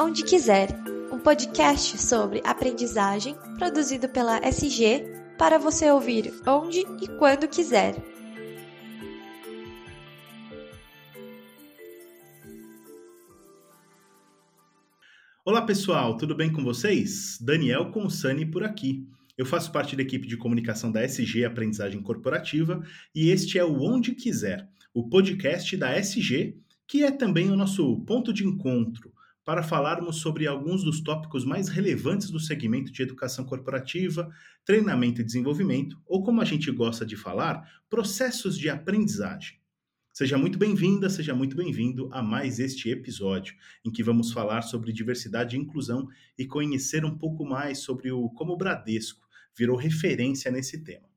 Onde Quiser, um podcast sobre aprendizagem produzido pela SG para você ouvir onde e quando quiser. Olá pessoal, tudo bem com vocês? Daniel Consani por aqui. Eu faço parte da equipe de comunicação da SG Aprendizagem Corporativa e este é o Onde Quiser, o podcast da SG, que é também o nosso ponto de encontro para falarmos sobre alguns dos tópicos mais relevantes do segmento de educação corporativa, treinamento e desenvolvimento, ou como a gente gosta de falar, processos de aprendizagem. Seja muito bem-vinda, seja muito bem-vindo a mais este episódio, em que vamos falar sobre diversidade e inclusão e conhecer um pouco mais sobre o como o Bradesco virou referência nesse tema.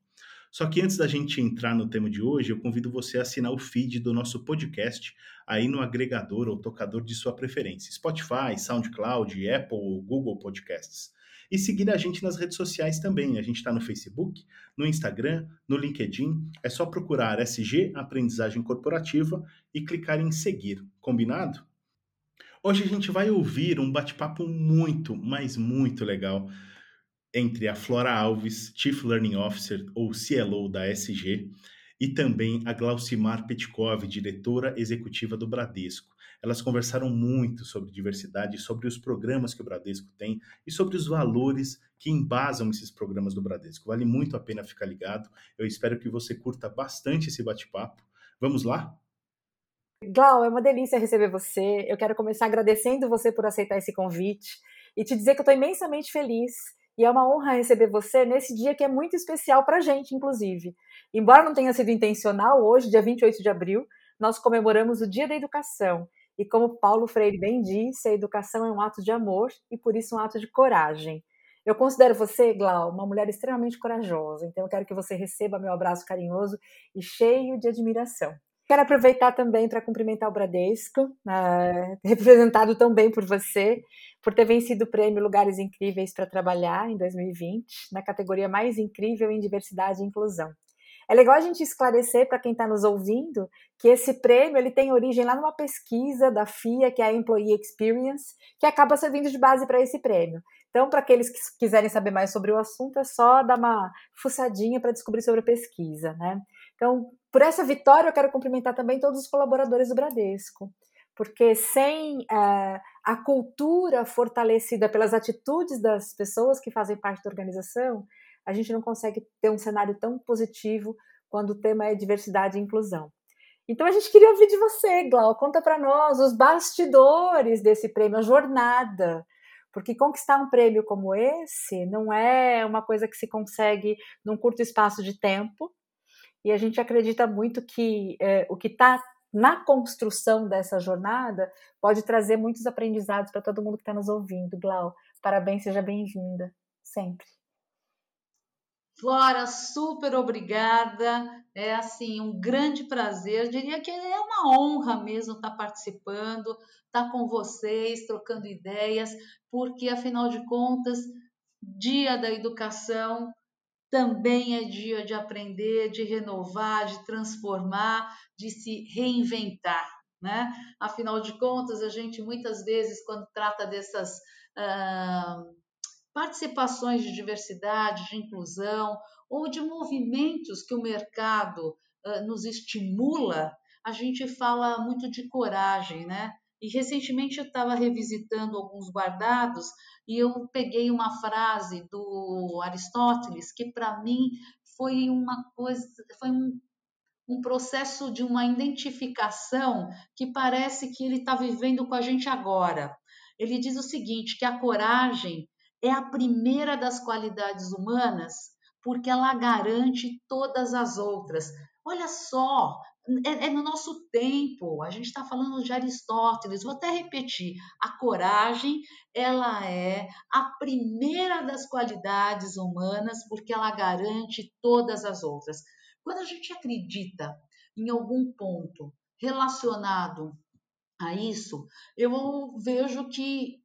Só que antes da gente entrar no tema de hoje, eu convido você a assinar o feed do nosso podcast aí no agregador ou tocador de sua preferência, Spotify, SoundCloud, Apple ou Google Podcasts. E seguir a gente nas redes sociais também. A gente está no Facebook, no Instagram, no LinkedIn. É só procurar SG Aprendizagem Corporativa e clicar em seguir. Combinado? Hoje a gente vai ouvir um bate-papo muito, mas muito legal entre a Flora Alves, Chief Learning Officer ou CLO da SG, e também a Glaucimar Petkov, diretora executiva do Bradesco. Elas conversaram muito sobre diversidade, sobre os programas que o Bradesco tem e sobre os valores que embasam esses programas do Bradesco. Vale muito a pena ficar ligado. Eu espero que você curta bastante esse bate-papo. Vamos lá? Glau, é uma delícia receber você. Eu quero começar agradecendo você por aceitar esse convite e te dizer que eu estou imensamente feliz e é uma honra receber você nesse dia que é muito especial para a gente, inclusive. Embora não tenha sido intencional, hoje, dia 28 de abril, nós comemoramos o Dia da Educação. E como Paulo Freire bem disse, a educação é um ato de amor e, por isso, um ato de coragem. Eu considero você, Glau, uma mulher extremamente corajosa, então eu quero que você receba meu abraço carinhoso e cheio de admiração. Quero aproveitar também para cumprimentar o Bradesco, uh, representado também por você, por ter vencido o prêmio Lugares Incríveis para Trabalhar em 2020, na categoria mais incrível em diversidade e inclusão. É legal a gente esclarecer para quem está nos ouvindo que esse prêmio ele tem origem lá numa pesquisa da FIA, que é a Employee Experience, que acaba servindo de base para esse prêmio. Então, para aqueles que quiserem saber mais sobre o assunto, é só dar uma fuçadinha para descobrir sobre a pesquisa, né? Então, por essa vitória, eu quero cumprimentar também todos os colaboradores do Bradesco, porque sem uh, a cultura fortalecida pelas atitudes das pessoas que fazem parte da organização, a gente não consegue ter um cenário tão positivo quando o tema é diversidade e inclusão. Então a gente queria ouvir de você, Glau, conta para nós os bastidores desse prêmio, a jornada, porque conquistar um prêmio como esse não é uma coisa que se consegue num curto espaço de tempo, e a gente acredita muito que é, o que está na construção dessa jornada pode trazer muitos aprendizados para todo mundo que está nos ouvindo. Glau, parabéns, seja bem-vinda, sempre. Flora, super obrigada. É assim, um grande prazer. Diria que é uma honra mesmo estar participando, estar com vocês, trocando ideias, porque afinal de contas, Dia da Educação também é dia de aprender, de renovar, de transformar, de se reinventar. Né? Afinal de contas, a gente muitas vezes, quando trata dessas uh, participações de diversidade, de inclusão, ou de movimentos que o mercado uh, nos estimula, a gente fala muito de coragem, né? E recentemente eu estava revisitando alguns guardados e eu peguei uma frase do Aristóteles que para mim foi uma coisa, foi um, um processo de uma identificação que parece que ele está vivendo com a gente agora. Ele diz o seguinte: que a coragem é a primeira das qualidades humanas porque ela garante todas as outras. Olha só, é, é no nosso tempo. A gente está falando de Aristóteles. Vou até repetir: a coragem ela é a primeira das qualidades humanas porque ela garante todas as outras. Quando a gente acredita em algum ponto relacionado a isso, eu vejo que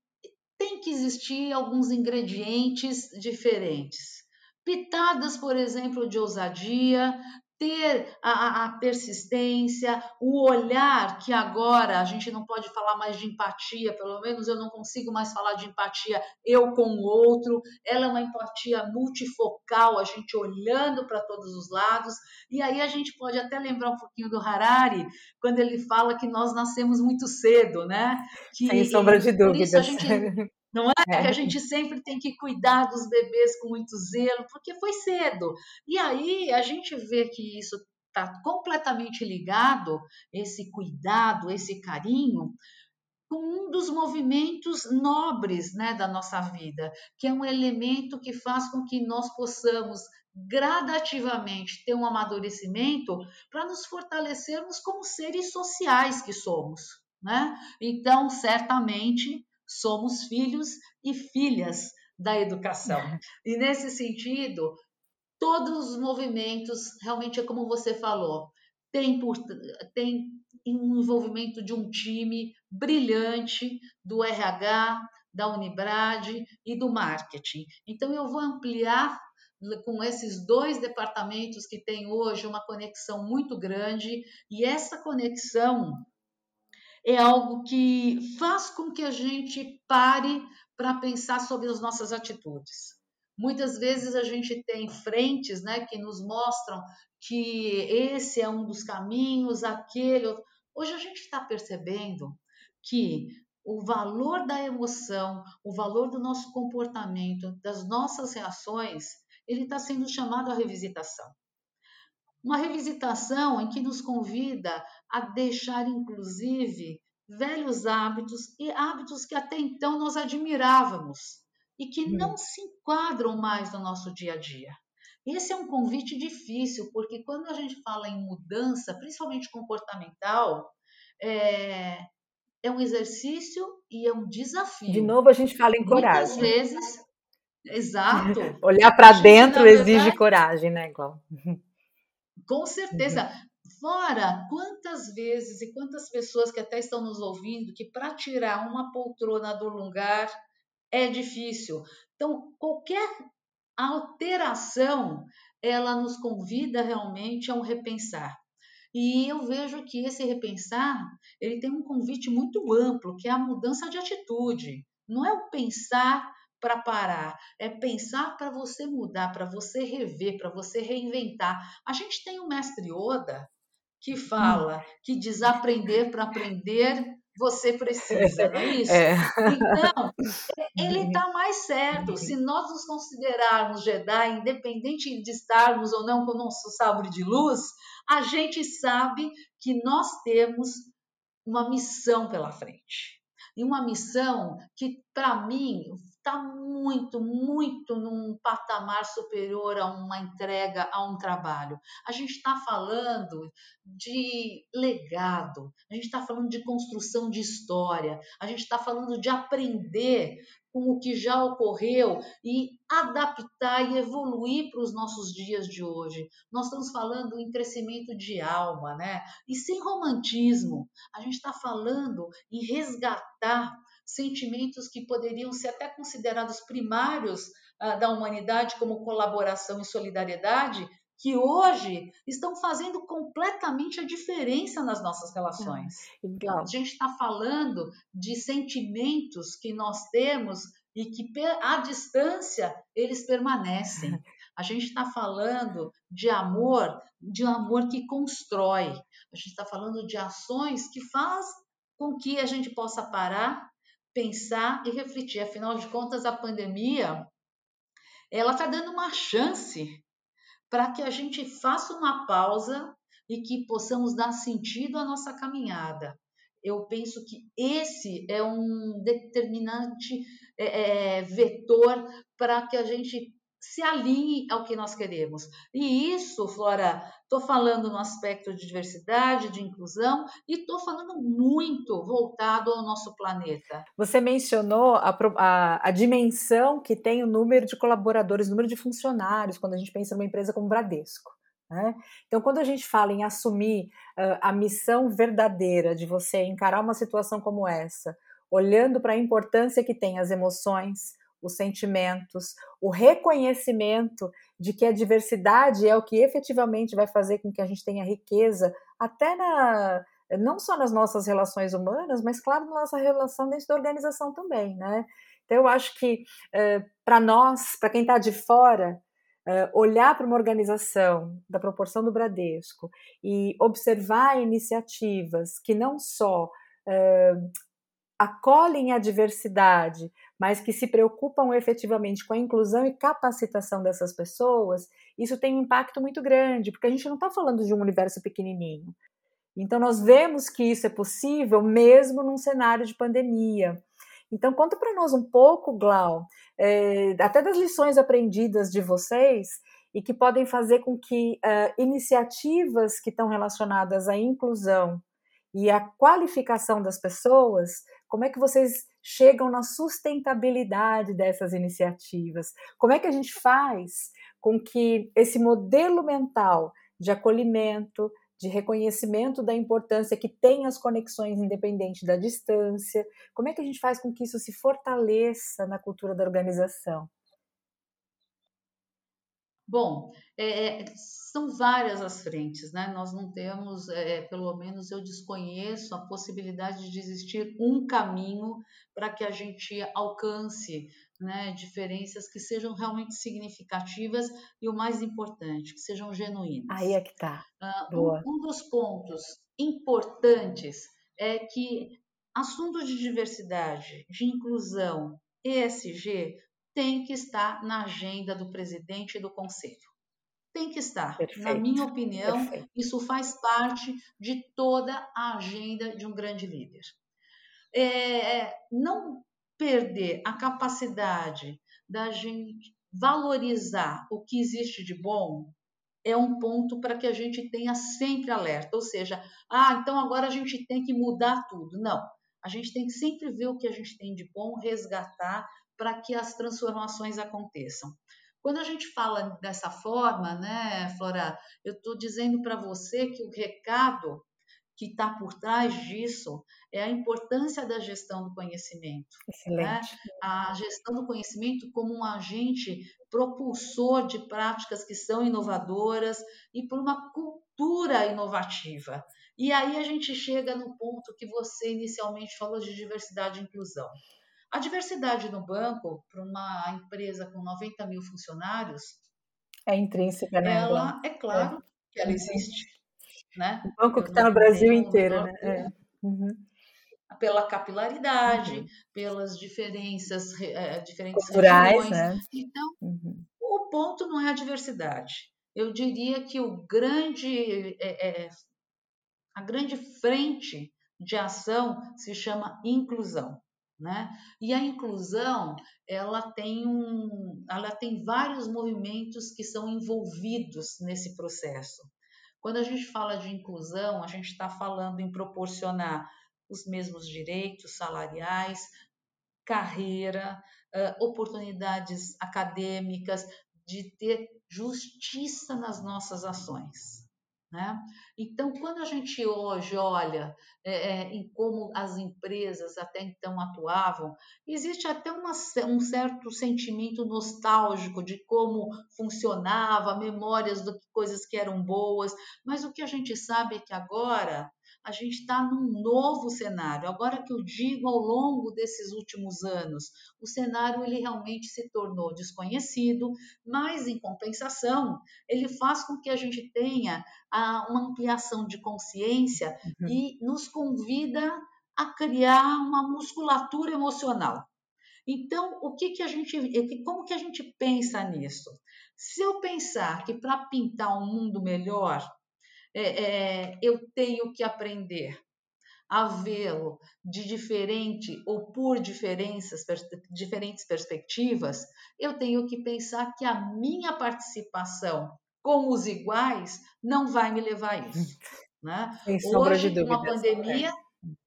tem que existir alguns ingredientes diferentes. Pitadas, por exemplo, de ousadia, ter a, a, persistência, o olhar que agora a gente não pode falar mais de empatia, pelo menos eu não consigo mais falar de empatia eu com o outro, ela é uma empatia multifocal, a gente olhando para todos os lados, e aí a gente pode até lembrar um pouquinho do Harari, quando ele fala que nós nascemos muito cedo, né? Que, Sem sombra de dúvidas. Não é? é? Que a gente sempre tem que cuidar dos bebês com muito zelo, porque foi cedo. E aí a gente vê que isso está completamente ligado, esse cuidado, esse carinho, com um dos movimentos nobres né, da nossa vida, que é um elemento que faz com que nós possamos gradativamente ter um amadurecimento para nos fortalecermos como seres sociais que somos. Né? Então, certamente, somos filhos e filhas da educação. E nesse sentido, todos os movimentos, realmente é como você falou, tem, por, tem um envolvimento de um time brilhante do RH, da Unibrad e do marketing. Então, eu vou ampliar com esses dois departamentos que têm hoje uma conexão muito grande, e essa conexão é algo que faz com que a gente pare para pensar sobre as nossas atitudes. Muitas vezes a gente tem frentes né, que nos mostram que esse é um dos caminhos, aquele. Hoje a gente está percebendo que o valor da emoção, o valor do nosso comportamento, das nossas reações, ele está sendo chamado à revisitação. Uma revisitação em que nos convida a deixar, inclusive, velhos hábitos e hábitos que até então nós admirávamos e que hum. não se enquadram mais no nosso dia a dia. Esse é um convite difícil, porque quando a gente fala em mudança, principalmente comportamental, é, é um exercício e é um desafio. De novo, a gente fala em coragem. Muitas vezes, exato. Olhar para dentro verdade, exige coragem, né, igual. Com certeza. Uhum. Fora quantas vezes e quantas pessoas que até estão nos ouvindo que para tirar uma poltrona do lugar é difícil. Então, qualquer alteração, ela nos convida realmente a um repensar. E eu vejo que esse repensar, ele tem um convite muito amplo, que é a mudança de atitude. Não é o pensar para parar, é pensar para você mudar, para você rever, para você reinventar. A gente tem o mestre Oda que fala que desaprender para aprender você precisa, não é isso? É. Então, ele está mais certo. Se nós nos considerarmos Jedi, independente de estarmos ou não com o nosso sabre de luz, a gente sabe que nós temos uma missão pela frente. E uma missão que, para mim, está muito, muito num patamar superior a uma entrega, a um trabalho. A gente está falando de legado, a gente está falando de construção de história, a gente está falando de aprender com o que já ocorreu e adaptar e evoluir para os nossos dias de hoje. Nós estamos falando em crescimento de alma, né? E sem romantismo. A gente está falando em resgatar sentimentos que poderiam ser até considerados primários ah, da humanidade, como colaboração e solidariedade, que hoje estão fazendo completamente a diferença nas nossas relações. Então, a gente está falando de sentimentos que nós temos e que à distância eles permanecem. A gente está falando de amor, de um amor que constrói. A gente está falando de ações que faz com que a gente possa parar pensar e refletir. Afinal de contas, a pandemia ela está dando uma chance para que a gente faça uma pausa e que possamos dar sentido à nossa caminhada. Eu penso que esse é um determinante é, é vetor para que a gente se alinhe ao que nós queremos. E isso, Flora, estou falando no aspecto de diversidade, de inclusão, e estou falando muito voltado ao nosso planeta. Você mencionou a, a, a, dimensão que tem o número de colaboradores, o número de funcionários, quando a gente pensa numa empresa como Bradesco. Né? Então, quando a gente fala em assumir uh, a missão verdadeira de você encarar uma situação como essa, olhando para a importância que tem as emoções, os sentimentos, o reconhecimento de que a diversidade é o que efetivamente vai fazer com que a gente tenha riqueza, até na, não só nas nossas relações humanas, mas claro, na nossa relação dentro da organização também, né? Então eu acho que uh, para nós, para quem está de fora, uh, olhar para uma organização da proporção do Bradesco e observar iniciativas que não só uh, acolhem a diversidade, mas que se preocupam efetivamente com a inclusão e capacitação dessas pessoas, isso tem um impacto muito grande, porque a gente não está falando de um universo pequenininho. Então, nós vemos que isso é possível mesmo num cenário de pandemia. Então, conta para nós um pouco, Glau, é, até das lições aprendidas de vocês e que podem fazer com que uh, iniciativas que estão relacionadas à inclusão e à qualificação das pessoas, como é que vocês chegam na sustentabilidade dessas iniciativas? Como é que a gente faz com que esse modelo mental de acolhimento, de reconhecimento da importância que tem as conexões independente da distância. Como é que a gente faz com que isso se fortaleça na cultura da organização? Bom, é, é são várias as frentes, né? Nós não temos, é, pelo menos eu desconheço a possibilidade de existir um caminho para que a gente alcance né, diferenças que sejam realmente significativas e o mais importante, que sejam genuínas. Aí é que tá. Uh, um, um dos pontos importantes é que assuntos de diversidade, de inclusão, ESG, tem que estar na agenda do presidente e do conselho. Tem que estar. Perfeito. Na minha opinião, Perfeito. isso faz parte de toda a agenda de um grande líder. É, não perder a capacidade da gente valorizar o que existe de bom é um ponto para que a gente tenha sempre alerta. Ou seja, ah, então agora a gente tem que mudar tudo. Não. A gente tem que sempre ver o que a gente tem de bom, resgatar para que as transformações aconteçam. Quando a gente fala dessa forma, né, Flora, eu estou dizendo para você que o recado que está por trás disso é a importância da gestão do conhecimento. Né? Excelente. A gestão do conhecimento como um agente propulsor de práticas que são inovadoras e por uma cultura inovativa. E aí a gente chega no ponto que você inicialmente falou de diversidade e inclusão. A diversidade no banco, para uma empresa com 90 mil funcionários, é intrínseca, né? Ela, é claro é. que ela existe né? O banco que está no Brasil inteiro, né? É. Uhum. Pela capilaridade, uhum. pelas diferenças, é, diferentes Culturais, regiões. Né? Então, uhum. o ponto não é a diversidade. Eu diria que o grande, é, é, a grande frente de ação se chama inclusão. Né? E a inclusão, ela tem um, ela tem vários movimentos que são envolvidos nesse processo. Quando a gente fala de inclusão, a gente está falando em proporcionar os mesmos direitos salariais, carreira, oportunidades acadêmicas, de ter justiça nas nossas ações. Né? Então, quando a gente hoje olha é, é, em como as empresas até então atuavam, existe até uma, um certo sentimento nostálgico de como funcionava, memórias de coisas que eram boas, mas o que a gente sabe é que agora a gente está num novo cenário. Agora que eu digo ao longo desses últimos anos, o cenário ele realmente se tornou desconhecido, mas em compensação, ele faz com que a gente tenha a, uma ampliação de consciência uhum. e nos convida a criar uma musculatura emocional. Então, o que, que a gente, como que a gente pensa nisso? Se eu pensar que para pintar um mundo melhor, é, é, eu tenho que aprender a vê-lo de diferente ou por diferenças, diferentes perspectivas, eu tenho que pensar que a minha participação com os iguais não vai me levar a isso. Né? Hoje, com a pandemia, é.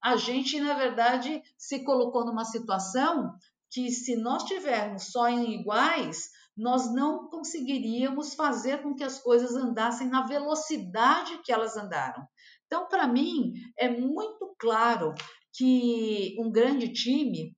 a gente, na verdade, se colocou numa situação que, se nós tivermos só em iguais, nós não conseguiríamos fazer com que as coisas andassem na velocidade que elas andaram. Então, para mim, é muito claro que um grande time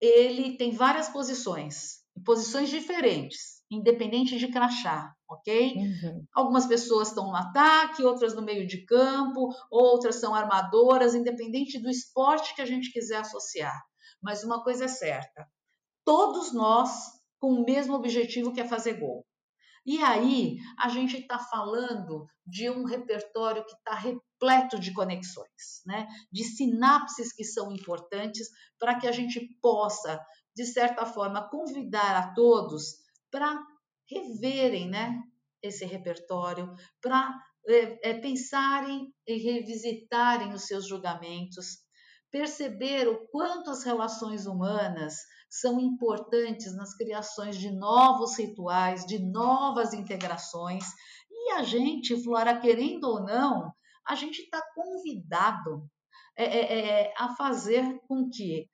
ele tem várias posições, posições diferentes, independente de crachá, ok? Uhum. Algumas pessoas estão no ataque, outras no meio de campo, outras são armadoras, independente do esporte que a gente quiser associar. Mas uma coisa é certa: todos nós com o mesmo objetivo que é fazer gol. E aí a gente está falando de um repertório que está repleto de conexões, né? de sinapses que são importantes para que a gente possa, de certa forma, convidar a todos para reverem né, esse repertório, para é, é, pensarem e revisitarem os seus julgamentos, perceber o quanto as relações humanas são importantes nas criações de novos rituais, de novas integrações. E a gente, Flora, querendo ou não, a gente está convidado é, é, é, a fazer com que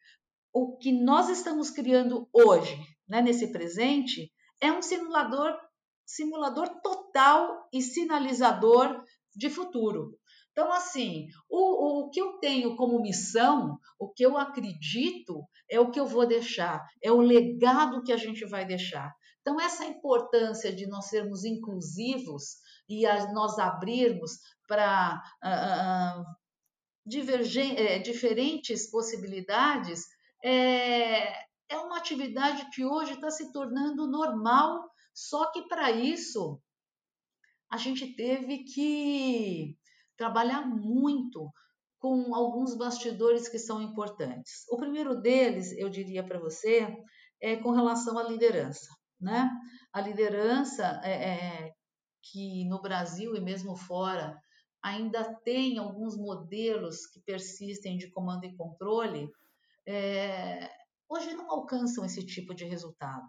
o que nós estamos criando hoje, né, nesse presente, é um simulador, simulador total e sinalizador de futuro. Então, assim, o, o, que eu tenho como missão, o que eu acredito, é o que eu vou deixar, é o legado que a gente vai deixar. Então, essa importância de nós sermos inclusivos e a, nós abrirmos para uh, uh, é, diferentes possibilidades é, é uma atividade que hoje está se tornando normal, só que para isso a gente teve que trabalhar muito com alguns bastidores que são importantes. O primeiro deles, eu diria para você, é com relação à liderança. Né? A liderança é, é, que no Brasil e mesmo fora ainda tem alguns modelos que persistem de comando e controle, é, hoje não alcançam esse tipo de resultado.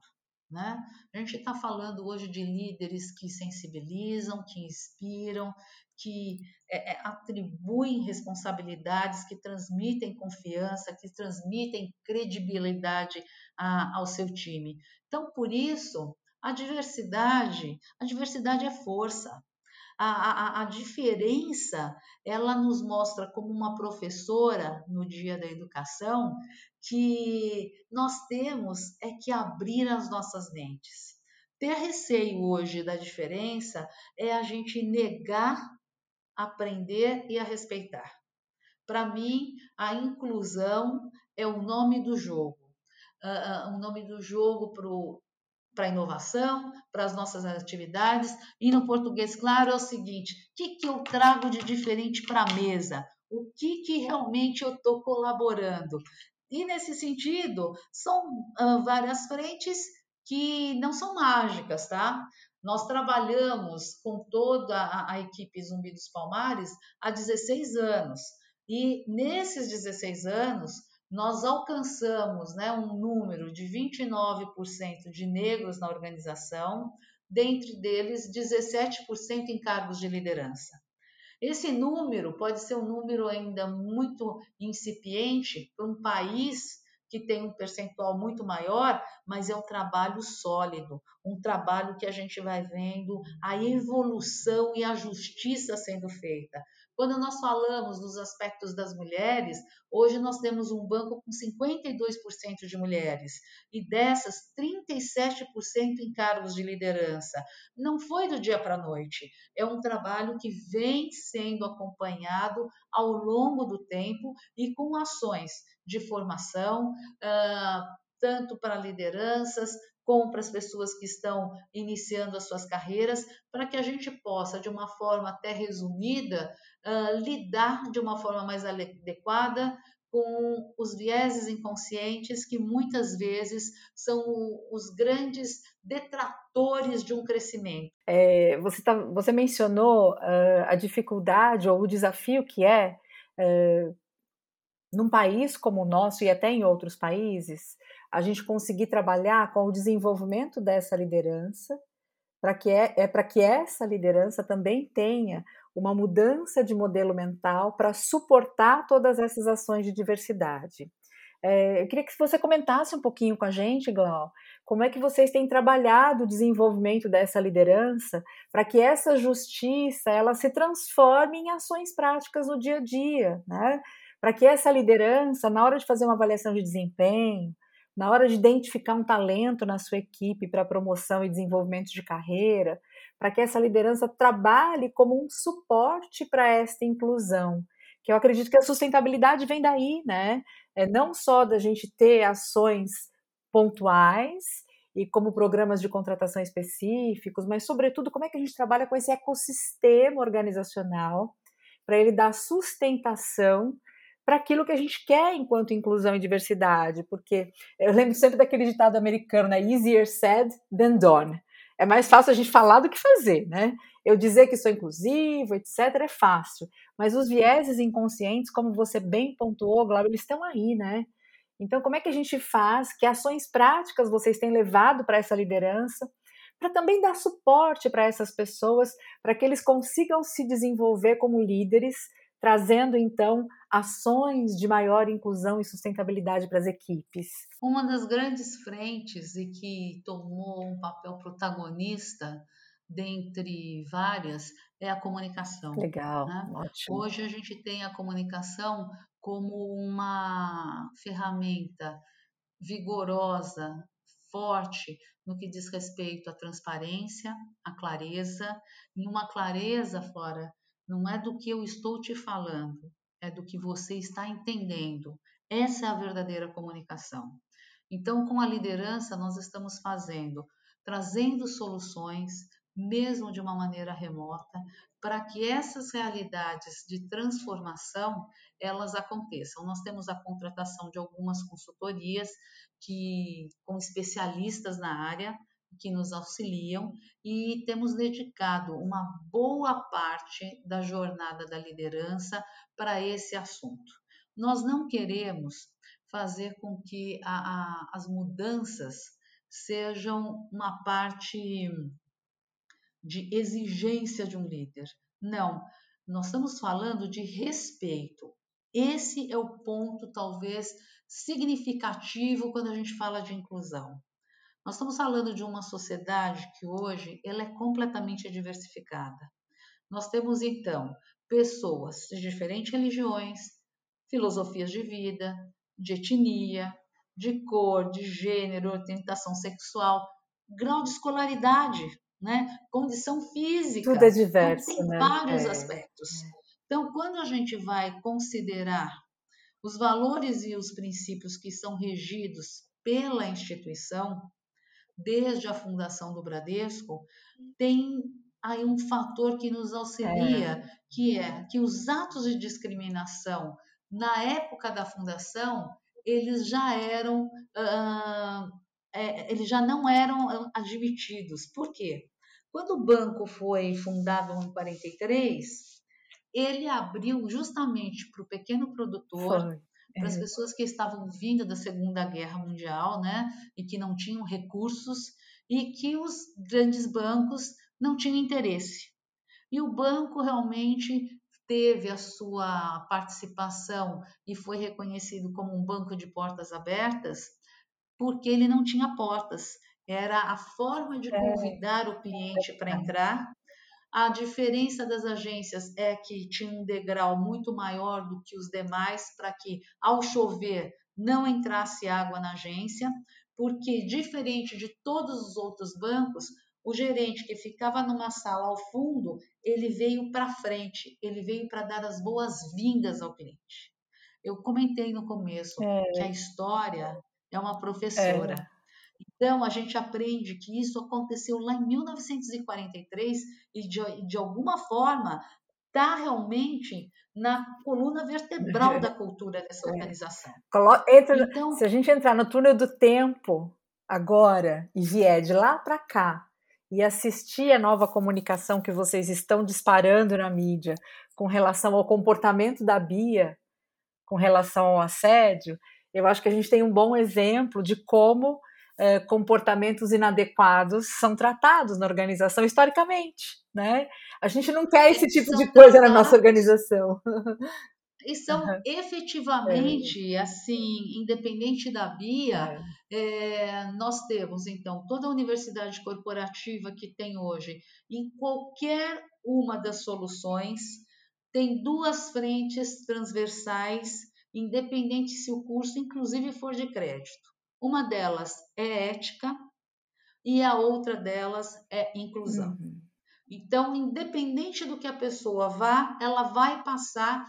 Né? A gente está falando hoje de líderes que sensibilizam, que inspiram, que é, é, atribuem responsabilidades, que transmitem confiança, que transmitem credibilidade a, ao seu time. Então, por isso, a diversidade, a diversidade é força. A, a, a, diferença, ela nos mostra como uma professora no dia da educação que nós temos é que abrir as nossas mentes. Ter receio hoje da diferença é a gente negar, aprender e a respeitar. Para mim, a inclusão é o nome do jogo. Uh, o nome do jogo para a inovação, para as nossas atividades. E no português, claro, é o seguinte: o que, que eu trago de diferente para a mesa? O que, que realmente eu estou colaborando? E nesse sentido, são uh, várias frentes que não são mágicas, tá? Nós trabalhamos com toda a, a equipe Zumbi dos Palmares há 16 anos. E nesses 16 anos, nós alcançamos né, um número de 29% de negros na organização, dentre deles 17% em cargos de liderança. Esse número pode ser um número ainda muito incipiente para um país que tem um percentual muito maior, mas é um trabalho sólido, um trabalho que a gente vai vendo a evolução e a justiça sendo feita. Quando nós falamos dos aspectos das mulheres, hoje nós temos um banco com 52% de mulheres e dessas 37% em cargos de liderança. Não foi do dia para a noite, é um trabalho que vem sendo acompanhado ao longo do tempo e com ações de formação, uh, tanto para lideranças, como para as pessoas que estão iniciando as suas carreiras, para que a gente possa, de uma forma até resumida, uh, lidar de uma forma mais adequada com os vieses inconscientes que muitas vezes são os grandes detratores de um crescimento. É, você, tá, você mencionou uh, a dificuldade ou o desafio que é, uh, num país como o nosso e até em outros países, a gente conseguir trabalhar com o desenvolvimento dessa liderança, para que, é, é para que essa liderança também tenha uma mudança de modelo mental para suportar todas essas ações de diversidade. É, eu queria que você comentasse um pouquinho com a gente, Glau, como é que vocês têm trabalhado o desenvolvimento dessa liderança para que essa justiça ela se transforme em ações práticas no dia a dia, né? Para que essa liderança, na hora de fazer uma avaliação de desempenho, na hora de identificar um talento na sua equipe para promoção e desenvolvimento de carreira, para que essa liderança trabalhe como um suporte para esta inclusão. Que eu acredito que a sustentabilidade vem daí, né? É não só da gente ter ações pontuais e como programas de contratação específicos, mas sobretudo como é que a gente trabalha com esse ecossistema organizacional para ele dar sustentação para aquilo que a gente quer enquanto inclusão e diversidade, porque eu lembro sempre daquele ditado americano, né? Easier said than done. É mais fácil a gente falar do que fazer, né? Eu dizer que sou inclusivo, etc, é fácil, mas os vieses inconscientes, como você bem pontuou, Glauber, eles estão aí, né? Então, como é que a gente faz? Que ações práticas vocês têm levado para essa liderança? Para também dar suporte para essas pessoas, para que eles consigam se desenvolver como líderes, trazendo então ações de maior inclusão e sustentabilidade para as equipes. Uma das grandes frentes e que tomou um papel protagonista dentre várias é a comunicação. Legal, né? ótimo. Hoje a gente tem a comunicação como uma ferramenta vigorosa, forte no que diz respeito à transparência, à clareza, e uma clareza fora não é do que eu estou te falando, é do que você está entendendo. Essa é a verdadeira comunicação. Então, com a liderança, nós estamos fazendo, trazendo soluções, mesmo de uma maneira remota, para que essas realidades de transformação elas aconteçam. Nós temos a contratação de algumas consultorias que com especialistas na área que nos auxiliam e temos dedicado uma boa parte da jornada da liderança para esse assunto. Nós não queremos fazer com que a, a, as mudanças sejam uma parte de exigência de um líder. Não, nós estamos falando de respeito. Esse é o ponto, talvez, significativo quando a gente fala de inclusão. Nós estamos falando de uma sociedade que hoje ela é completamente diversificada. Nós temos então pessoas de diferentes religiões, filosofias de vida, de etnia, de cor, de gênero, orientação sexual, grau de escolaridade, né? condição física. Tudo é diverso, então, tem né? vários é, aspectos. Então, quando a gente vai considerar os valores e os princípios que são regidos pela instituição, desde a fundação do Bradesco, tem aí um fator que nos auxilia, é. que é que os atos de discriminação na época da fundação eles já eram uh, é, eles já não eram admitidos. Por quê? Quando o banco foi fundado em 43, ele abriu justamente para o pequeno produtor, foi para as é. pessoas que estavam vindo da Segunda Guerra Mundial, né, e que não tinham recursos e que os grandes bancos não tinham interesse. E o banco realmente teve a sua participação e foi reconhecido como um banco de portas abertas, porque ele não tinha portas. Era a forma de é. convidar o cliente para entrar a diferença das agências é que tinha um degrau muito maior do que os demais para que, ao chover, não entrasse água na agência, porque, diferente de todos os outros bancos, o gerente que ficava numa sala ao fundo, ele veio para frente, ele veio para dar as boas-vindas ao cliente. Eu comentei no começo é. que a história é uma professora. É. Então, a gente aprende que isso aconteceu lá em 1943 e, de, de alguma forma, está realmente na coluna vertebral da cultura dessa é. organização. Entra, então, se a gente entrar no túnel do tempo agora e vier de lá para cá e assistir a nova comunicação que vocês estão disparando na mídia com relação ao comportamento da Bia, com relação ao assédio, eu acho que a gente tem um bom exemplo de como é, comportamentos inadequados são tratados na organização historicamente, né? A gente não quer esse tipo de coisa na nossa organização. E são uhum. efetivamente, é. assim, independente da BIA, é. É, nós temos, então, toda a universidade corporativa que tem hoje, em qualquer uma das soluções, tem duas frentes transversais, independente se o curso, inclusive, for de crédito Uma delas é ética e a outra delas é inclusão. Uhum. Então, independente do que a pessoa vá, ela vai passar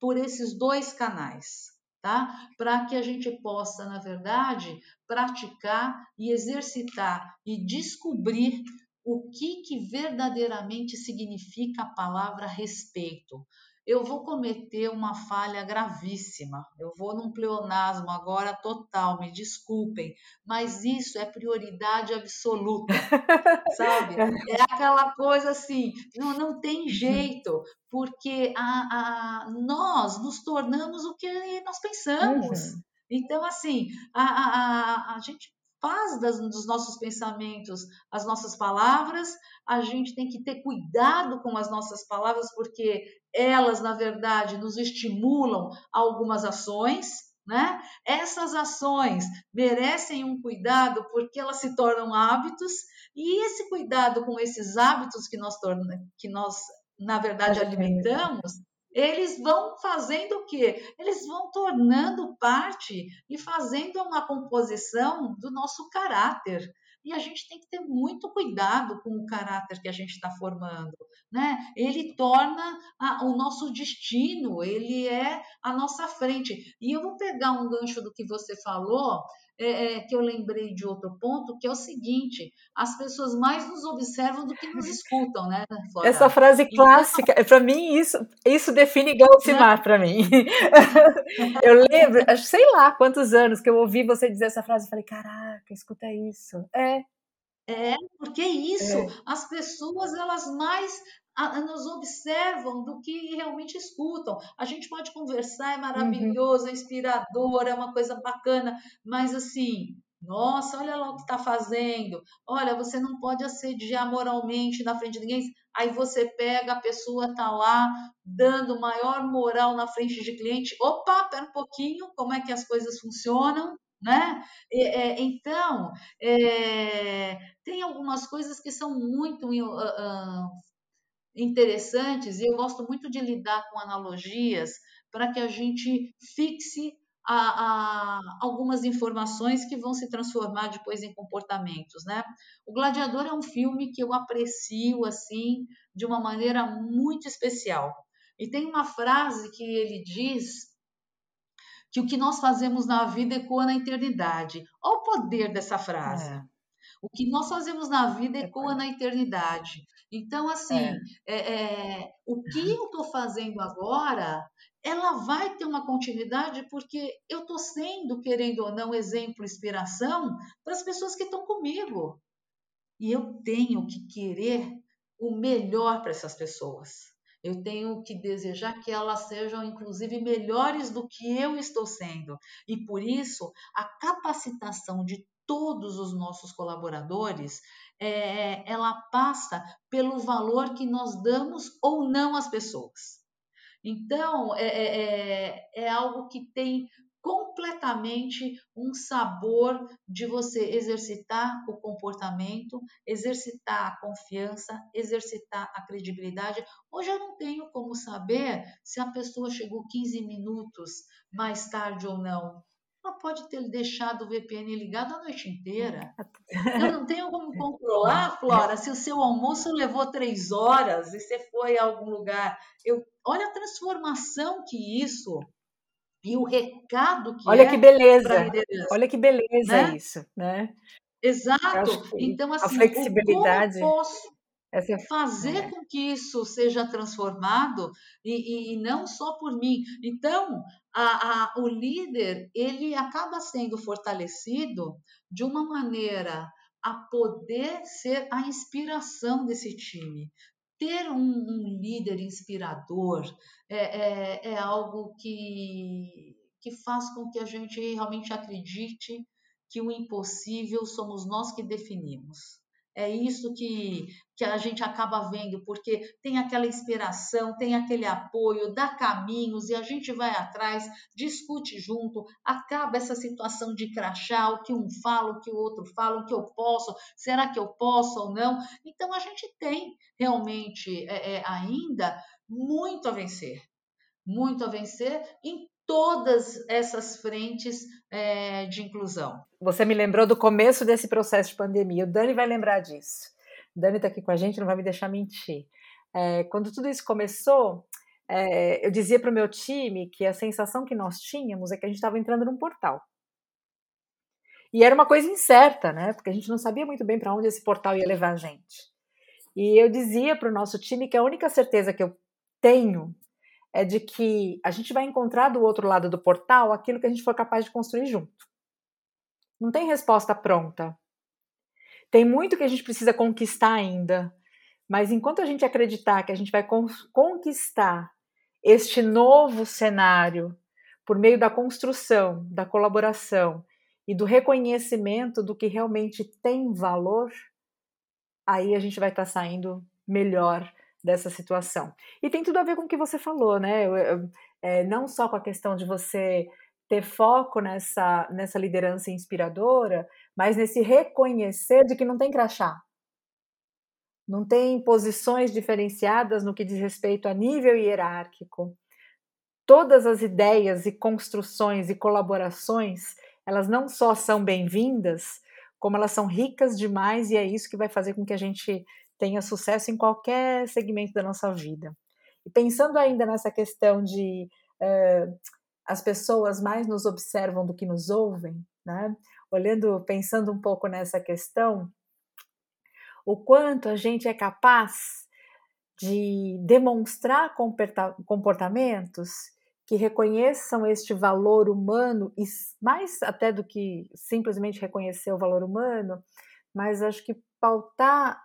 por esses dois canais, tá? Para que a gente possa, na verdade, praticar e exercitar e descobrir o que, que verdadeiramente significa a palavra respeito eu vou cometer uma falha gravíssima. Eu vou num pleonasmo agora total, me desculpem, mas isso é prioridade absoluta, sabe? É aquela coisa assim, não, não tem uhum. jeito, porque a, a, nós nos tornamos o que nós pensamos. Uhum. Então, assim, a, a, a, gente faz das, dos nossos pensamentos as nossas palavras, a gente tem que ter cuidado com as nossas palavras, porque elas, na verdade, nos estimulam a algumas ações, né? Essas ações merecem um cuidado porque elas se tornam hábitos, e esse cuidado com esses hábitos que nós, torna, que nós na verdade, alimentamos, eles vão fazendo o quê? Eles vão tornando parte e fazendo uma composição do nosso caráter. E a gente tem que ter muito cuidado com o caráter que a gente está formando, né? Ele torna a, o nosso destino, ele é a nossa frente. E eu vou pegar um gancho do que você falou, é, é, que eu lembrei de outro ponto, que é o seguinte: as pessoas mais nos observam do que nos escutam, né? Flora? Essa frase então, clássica, então, para mim, isso, isso define Glaucimar né? para mim. eu lembro, sei lá quantos anos que eu ouvi você dizer essa frase e falei: caraca, escuta isso. É. É, porque é isso. É. As pessoas, elas mais nos observam do que realmente escutam. A gente pode conversar, é uhum. maravilhoso, uhum. é inspirador, é uma coisa bacana, mas assim, nossa, olha lá o que está fazendo. Olha, você não pode assediar moralmente na frente de ninguém. Aí você pega, a pessoa está lá dando maior moral na frente de cliente. Opa, pera um pouquinho, como é que as coisas funcionam? Né? É, então, é, tem algumas coisas que são muito uh, uh, interessantes e eu gosto muito de lidar com analogias para que a gente fixe a, a, algumas informações que vão se transformar depois em comportamentos, né? O Gladiador é um filme que eu aprecio assim de uma maneira muito especial. E tem uma frase que ele diz que o que nós fazemos na vida ecoa na eternidade. Olha o poder dessa frase. É. O que nós fazemos na vida ecoa na eternidade. Então, assim, é. É, é, o que eu estou fazendo agora, ela vai ter uma continuidade porque eu estou sendo, querendo ou não, exemplo, inspiração para as pessoas que estão comigo. E eu tenho que querer o melhor para essas pessoas. Eu tenho que desejar que elas sejam, inclusive, melhores do que eu estou sendo. E por isso, a capacitação de todos os nossos colaboradores, é, ela passa pelo valor que nós damos ou não às pessoas. Então, é, é, é, é algo que tem completamente um sabor de você exercitar o comportamento, exercitar a confiança, exercitar a credibilidade. Hoje eu não tenho como saber se a pessoa chegou 15 minutos mais tarde ou não ela pode ter deixado o VPN ligado a noite inteira. Eu não tenho como controlar, Flora, se o seu almoço levou três horas e você foi a algum lugar. Eu, olha a transformação que isso e o recado que olha é que beleza olha que beleza né? isso né exato então assim a flexibilidade como posso essa... É fazer é. com que isso seja transformado e, e, não só por mim. Então, a, a, o líder ele acaba sendo fortalecido de uma maneira a poder ser a inspiração desse time. Ter um, um líder inspirador é, é, é algo que, que faz com que a gente realmente acredite que o impossível somos nós que definimos. É isso que, que a gente acaba vendo, porque tem aquela inspiração, tem aquele apoio, dá caminhos e a gente vai atrás, discute junto, acaba essa situação de crachá, o que um fala, o que o outro fala, o que eu posso, será que eu posso ou não? Então a gente tem realmente é, é, ainda muito a vencer, muito a vencer em todas essas frentes é, de inclusão. Você me lembrou do começo desse processo de pandemia. O Dani vai lembrar disso. O Dani está aqui com a gente, não vai me deixar mentir. É, quando tudo isso começou, é, eu dizia para o meu time que a sensação que nós tínhamos é que a gente estava entrando num portal. E era uma coisa incerta, né? Porque a gente não sabia muito bem para onde esse portal ia levar a gente. E eu dizia para o nosso time que a única certeza que eu tenho é de que a gente vai encontrar do outro lado do portal aquilo que a gente for capaz de construir junto. Não tem resposta pronta. Tem muito que a gente precisa conquistar ainda. Mas enquanto a gente acreditar que a gente vai conquistar este novo cenário por meio da construção, da colaboração e do reconhecimento do que realmente tem valor, aí a gente vai estar saindo melhor dessa situação. E tem tudo a ver com o que você falou, né? É, não só com a questão de você ter foco nessa, nessa liderança inspiradora, mas nesse reconhecer de que não tem crachá. Não tem posições diferenciadas no que diz respeito a nível hierárquico. Todas as ideias e construções e colaborações, elas não só são bem-vindas, como elas são ricas demais e é isso que vai fazer com que a gente tenha sucesso em qualquer segmento da nossa vida. E pensando ainda nessa questão de uh, as pessoas mais nos observam do que nos ouvem, né? Olhando, pensando um pouco nessa questão, o quanto a gente é capaz de demonstrar comportamentos que reconheçam este valor humano e mais até do que simplesmente reconhecer o valor humano, mas acho que pautar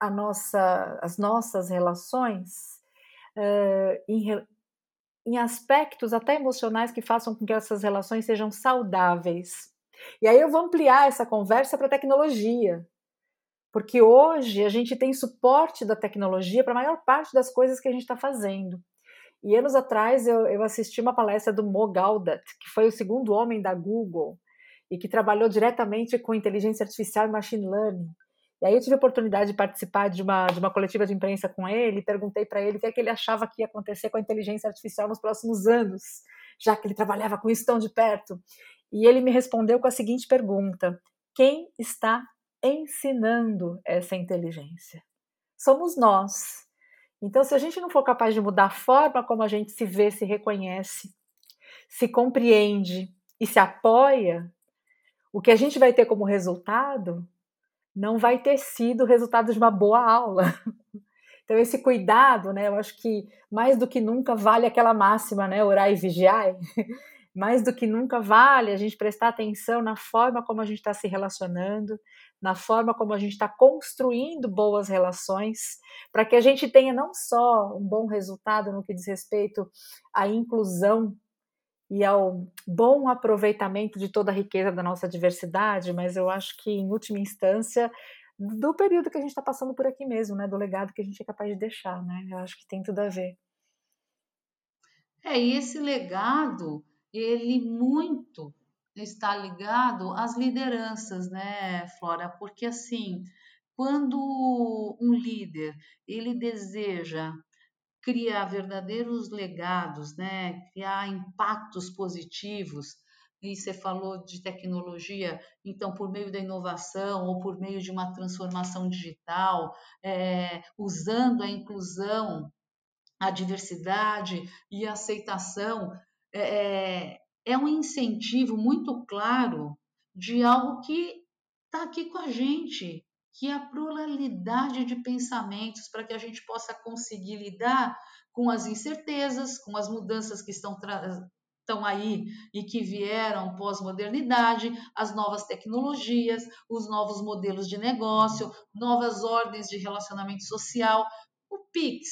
a nossa, as nossas relações uh, em, em aspectos até emocionais que façam com que essas relações sejam saudáveis. E aí eu vou ampliar essa conversa para a tecnologia, porque hoje a gente tem suporte da tecnologia para a maior parte das coisas que a gente está fazendo. E anos atrás eu, eu, assisti uma palestra do Mo Gaudat, que foi o segundo homem da Google e que trabalhou diretamente com inteligência artificial e machine learning. E aí eu tive a oportunidade de participar de uma, de uma coletiva de imprensa com ele, perguntei para ele o que, é que ele achava que ia acontecer com a inteligência artificial nos próximos anos, já que ele trabalhava com isso tão de perto. E ele me respondeu com a seguinte pergunta: quem está ensinando essa inteligência? Somos nós. Então, se a gente não for capaz de mudar a forma como a gente se vê, se reconhece, se compreende e se apoia, o que a gente vai ter como resultado não vai ter sido o resultado de uma boa aula. Então, esse cuidado, né, eu acho que mais do que nunca vale aquela máxima, né, orar e vigiar. mais do que nunca vale a gente prestar atenção na forma como a gente está se relacionando, na forma como a gente está construindo boas relações, para que a gente tenha não só um bom resultado no que diz respeito à inclusão e ao bom aproveitamento de toda a riqueza da nossa diversidade, mas eu acho que, em última instância, do período que a gente está passando por aqui mesmo, né, do legado que a gente é capaz de deixar, né, eu acho que tem tudo a ver. É, e esse legado, ele muito está ligado às lideranças, né, Flora? Porque assim, quando um líder ele deseja criar verdadeiros legados, né? criar impactos positivos. E você falou de tecnologia, então, por meio da inovação ou por meio de uma transformação digital, é, usando a inclusão, a diversidade e a aceitação, é, é um incentivo muito claro de algo que está aqui com a gente, que é a pluralidade de pensamentos para que a gente possa conseguir lidar com as incertezas, com as mudanças que estão, estão aí e que vieram pós-modernidade, as novas tecnologias, os novos modelos de negócio, novas ordens de relacionamento social. O Pix,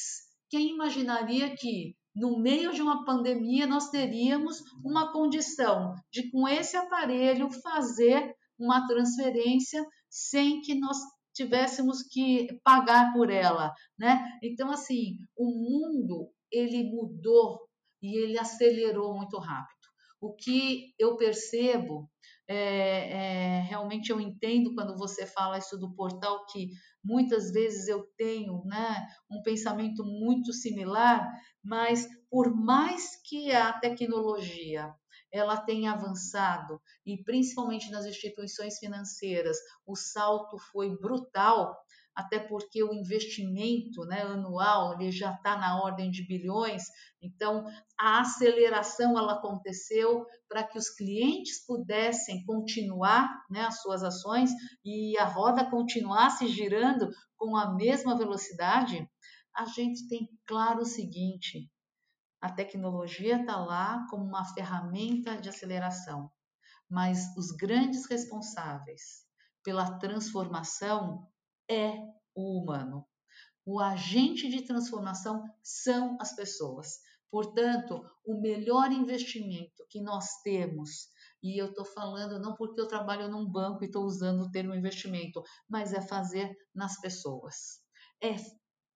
quem imaginaria que no meio de uma pandemia nós teríamos uma condição de com esse aparelho fazer uma transferência sem que nós tivéssemos que pagar por ela, né? Então assim, o mundo ele mudou e ele acelerou muito rápido. O que eu percebo, é, é, realmente eu entendo quando você fala isso do portal, que muitas vezes eu tenho né, um pensamento muito similar, mas por mais que a tecnologia ela tenha avançado e principalmente nas instituições financeiras o salto foi brutal até porque o investimento né, anual ele já está na ordem de bilhões, então a aceleração ela aconteceu para que os clientes pudessem continuar né, as suas ações e a roda continuasse girando com a mesma velocidade, a gente tem claro o seguinte: a tecnologia está lá como uma ferramenta de aceleração, mas os grandes responsáveis pela transformação é o humano. O agente de transformação são as pessoas. Portanto, o melhor investimento que nós temos, e eu estou falando não porque eu trabalho num banco e estou usando o termo investimento, mas é fazer nas pessoas. É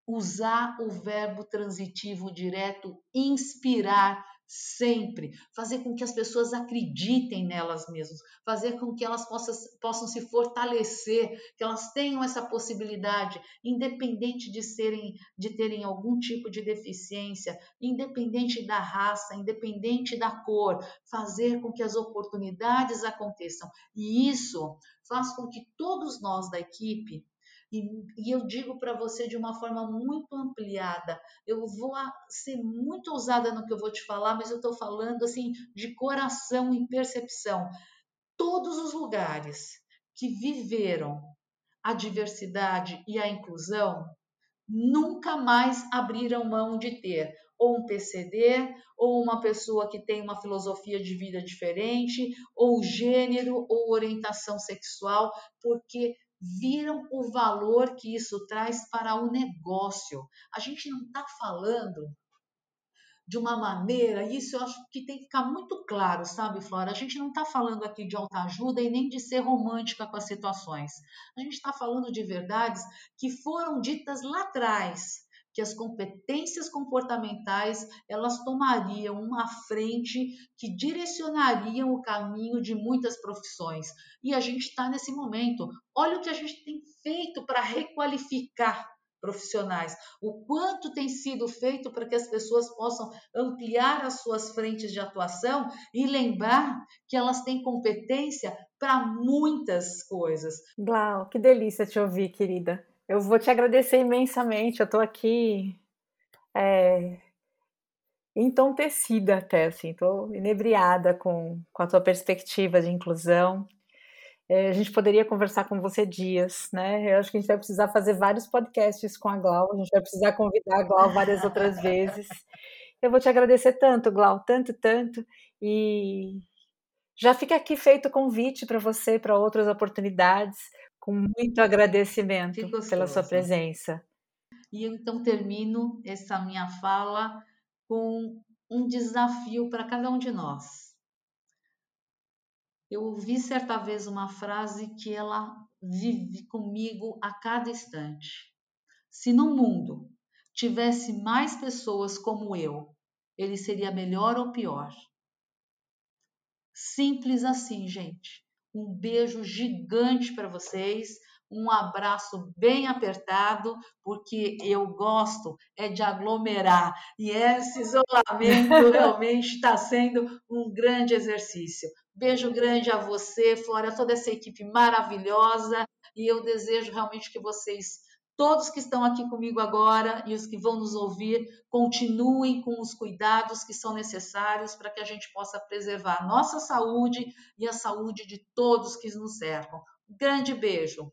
usar o verbo transitivo direto, inspirar sempre, fazer com que as pessoas acreditem nelas mesmas, fazer com que elas possam, possam se fortalecer, que elas tenham essa possibilidade, independente de serem, de terem algum tipo de deficiência, independente da raça, independente da cor, fazer com que as oportunidades aconteçam. E isso faz com que todos nós da equipe e, e eu digo para você de uma forma muito ampliada. Eu vou ser muito ousada no que eu vou te falar, mas eu estou falando assim de coração e percepção. Todos os lugares que viveram a diversidade e a inclusão nunca mais abriram mão de ter ou um PCD, ou uma pessoa que tem uma filosofia de vida diferente, ou gênero, ou orientação sexual, porque viram o valor que isso traz para o negócio. A gente não está falando de uma maneira, isso eu acho que tem que ficar muito claro, sabe, Flora? A gente não está falando aqui de autoajuda e nem de ser romântica com as situações. A gente está falando de verdades que foram ditas lá atrás que as competências comportamentais elas tomariam uma frente que direcionariam o caminho de muitas profissões. E a gente está nesse momento. Olha o que a gente tem feito para requalificar profissionais, o quanto tem sido feito para que as pessoas possam ampliar as suas frentes de atuação e lembrar que elas têm competência para muitas coisas. Glau, que delícia te ouvir, querida. Eu vou te agradecer imensamente. Eu estou aqui é, entontecida até, assim, estou inebriada com, com a tua perspectiva de inclusão. É, a gente poderia conversar com você dias, né? Eu acho que a gente vai precisar fazer vários podcasts com a Glau, a gente vai precisar convidar a Glau várias outras vezes. Eu vou te agradecer tanto, Glau, tanto, tanto, e já fica aqui feito o convite para você, para outras oportunidades com muito agradecimento pela sua presença. E eu então termino essa minha fala com um desafio para cada um de nós. Eu ouvi certa vez uma frase que ela vive comigo a cada instante. Se no mundo tivesse mais pessoas como eu, ele seria melhor ou pior? Simples assim, gente. Um beijo gigante para vocês, um abraço bem apertado, porque eu gosto é de aglomerar e esse isolamento realmente está sendo um grande exercício. Beijo grande a você, Flora, toda essa equipe maravilhosa e eu desejo realmente que vocês Todos que estão aqui comigo agora e os que vão nos ouvir, continuem com os cuidados que são necessários para que a gente possa preservar a nossa saúde e a saúde de todos que nos cercam. Grande beijo!